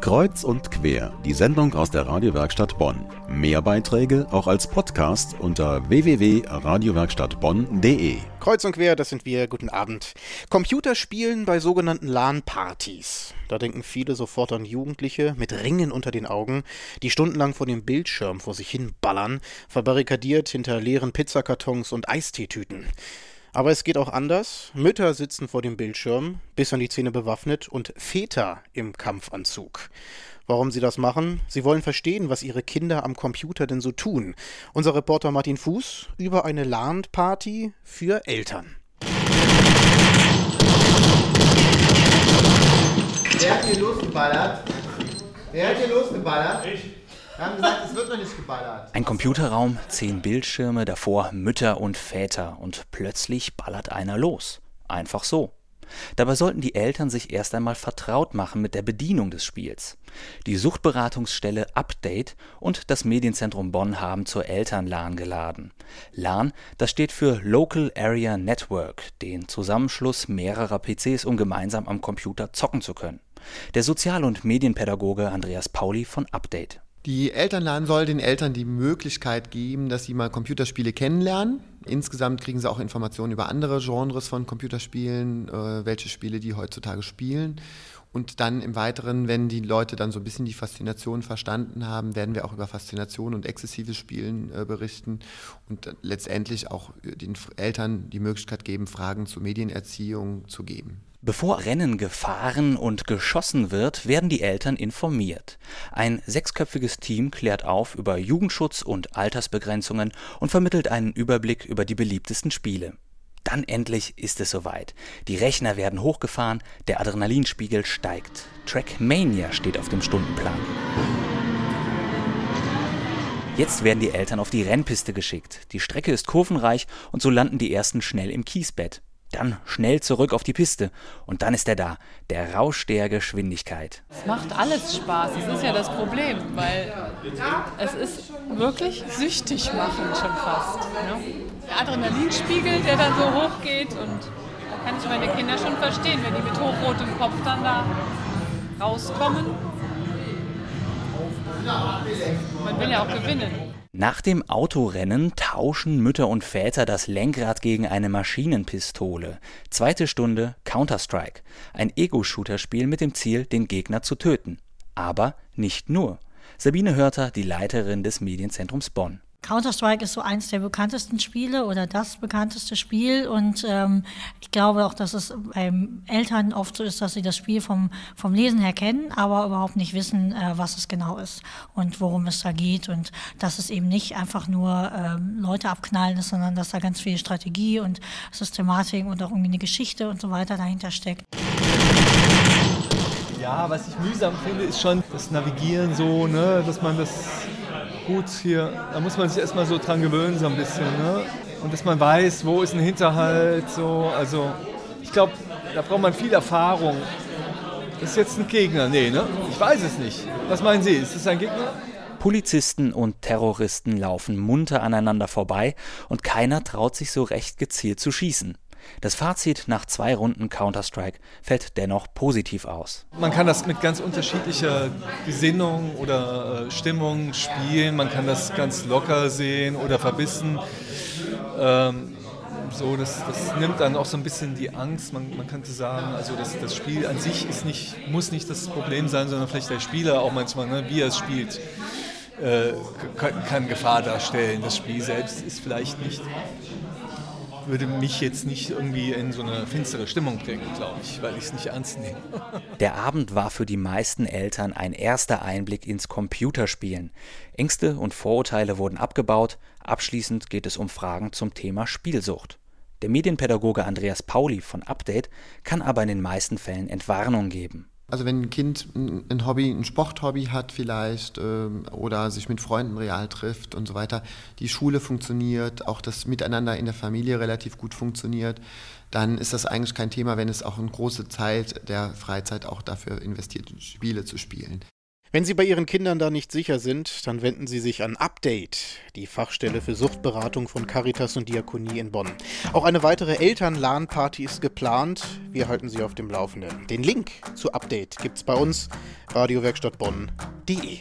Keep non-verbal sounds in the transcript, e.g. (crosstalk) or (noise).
Kreuz und quer, die Sendung aus der Radiowerkstatt Bonn. Mehr Beiträge auch als Podcast unter www.radiowerkstattbonn.de. Kreuz und quer, das sind wir. Guten Abend. Computerspielen bei sogenannten LAN-Partys. Da denken viele sofort an Jugendliche mit Ringen unter den Augen, die stundenlang vor dem Bildschirm vor sich hin ballern, verbarrikadiert hinter leeren Pizzakartons und Eisteetüten. Aber es geht auch anders. Mütter sitzen vor dem Bildschirm, bis an die Zähne bewaffnet, und Väter im Kampfanzug. Warum sie das machen? Sie wollen verstehen, was ihre Kinder am Computer denn so tun. Unser Reporter Martin Fuß über eine LAN-Party für Eltern. Wer hat hier losgeballert? Wer hat hier losgeballert? Ich. Haben gesagt, es wird noch nicht geballert. Ein Computerraum, zehn Bildschirme, davor Mütter und Väter und plötzlich ballert einer los. Einfach so. Dabei sollten die Eltern sich erst einmal vertraut machen mit der Bedienung des Spiels. Die Suchtberatungsstelle Update und das Medienzentrum Bonn haben zur Elternlan geladen. LAN, das steht für Local Area Network, den Zusammenschluss mehrerer PCs, um gemeinsam am Computer zocken zu können. Der Sozial- und Medienpädagoge Andreas Pauli von Update. Die Elternladen soll den Eltern die Möglichkeit geben, dass sie mal Computerspiele kennenlernen. Insgesamt kriegen sie auch Informationen über andere Genres von Computerspielen, äh, welche Spiele die heutzutage spielen. Und dann im Weiteren, wenn die Leute dann so ein bisschen die Faszination verstanden haben, werden wir auch über Faszination und exzessives Spielen äh, berichten und letztendlich auch den Eltern die Möglichkeit geben, Fragen zur Medienerziehung zu geben. Bevor Rennen gefahren und geschossen wird, werden die Eltern informiert. Ein sechsköpfiges Team klärt auf über Jugendschutz und Altersbegrenzungen und vermittelt einen Überblick über die beliebtesten Spiele. Dann endlich ist es soweit. Die Rechner werden hochgefahren, der Adrenalinspiegel steigt. Trackmania steht auf dem Stundenplan. Jetzt werden die Eltern auf die Rennpiste geschickt. Die Strecke ist kurvenreich und so landen die ersten schnell im Kiesbett. Dann schnell zurück auf die Piste. Und dann ist er da, der Rausch der Geschwindigkeit. Es macht alles Spaß, das ist ja das Problem, weil es ist wirklich süchtig machen schon fast. Ne? Der Adrenalinspiegel, der dann so hoch geht und da kann ich meine Kinder schon verstehen, wenn die mit hochrotem Kopf dann da rauskommen. Man will ja auch gewinnen. Nach dem Autorennen tauschen Mütter und Väter das Lenkrad gegen eine Maschinenpistole. Zweite Stunde Counter-Strike. Ein Ego-Shooter-Spiel mit dem Ziel, den Gegner zu töten. Aber nicht nur. Sabine Hörter, die Leiterin des Medienzentrums Bonn. Counter-Strike ist so eins der bekanntesten Spiele oder das bekannteste Spiel und ähm, ich glaube auch, dass es bei Eltern oft so ist, dass sie das Spiel vom, vom Lesen her kennen, aber überhaupt nicht wissen, äh, was es genau ist und worum es da geht und dass es eben nicht einfach nur ähm, Leute abknallen ist, sondern dass da ganz viel Strategie und Systematik und auch irgendwie eine Geschichte und so weiter dahinter steckt. Ja, was ich mühsam finde, ist schon das Navigieren so, ne, dass man das gut hier, da muss man sich erstmal so dran gewöhnen, so ein bisschen. Ne? Und dass man weiß, wo ist ein Hinterhalt, so. Also, ich glaube, da braucht man viel Erfahrung. Das ist jetzt ein Gegner, nee, ne? Ich weiß es nicht. Was meinen Sie? Ist das ein Gegner? Polizisten und Terroristen laufen munter aneinander vorbei und keiner traut sich so recht gezielt zu schießen. Das Fazit nach zwei Runden Counter-Strike fällt dennoch positiv aus. Man kann das mit ganz unterschiedlicher Gesinnung oder äh, Stimmung spielen. Man kann das ganz locker sehen oder verbissen. Ähm, so, das, das, nimmt dann auch so ein bisschen die Angst. Man, man könnte sagen, also das, das, Spiel an sich ist nicht, muss nicht das Problem sein, sondern vielleicht der Spieler auch manchmal, ne, wie er es spielt, äh, kann, kann Gefahr darstellen. Das Spiel selbst ist vielleicht nicht würde mich jetzt nicht irgendwie in so eine finstere Stimmung bringen, glaube ich, weil ich es nicht ernst nehme. (laughs) Der Abend war für die meisten Eltern ein erster Einblick ins Computerspielen. Ängste und Vorurteile wurden abgebaut. Abschließend geht es um Fragen zum Thema Spielsucht. Der Medienpädagoge Andreas Pauli von Update kann aber in den meisten Fällen Entwarnung geben. Also wenn ein Kind ein Hobby, ein Sporthobby hat vielleicht ähm, oder sich mit Freunden real trifft und so weiter, die Schule funktioniert, auch das Miteinander in der Familie relativ gut funktioniert, dann ist das eigentlich kein Thema, wenn es auch eine große Zeit der Freizeit auch dafür investiert, Spiele zu spielen. Wenn Sie bei Ihren Kindern da nicht sicher sind, dann wenden Sie sich an Update, die Fachstelle für Suchtberatung von Caritas und Diakonie in Bonn. Auch eine weitere Eltern-LAN-Party ist geplant. Wir halten Sie auf dem Laufenden. Den Link zu Update gibt's bei uns radiowerkstattbonn.de.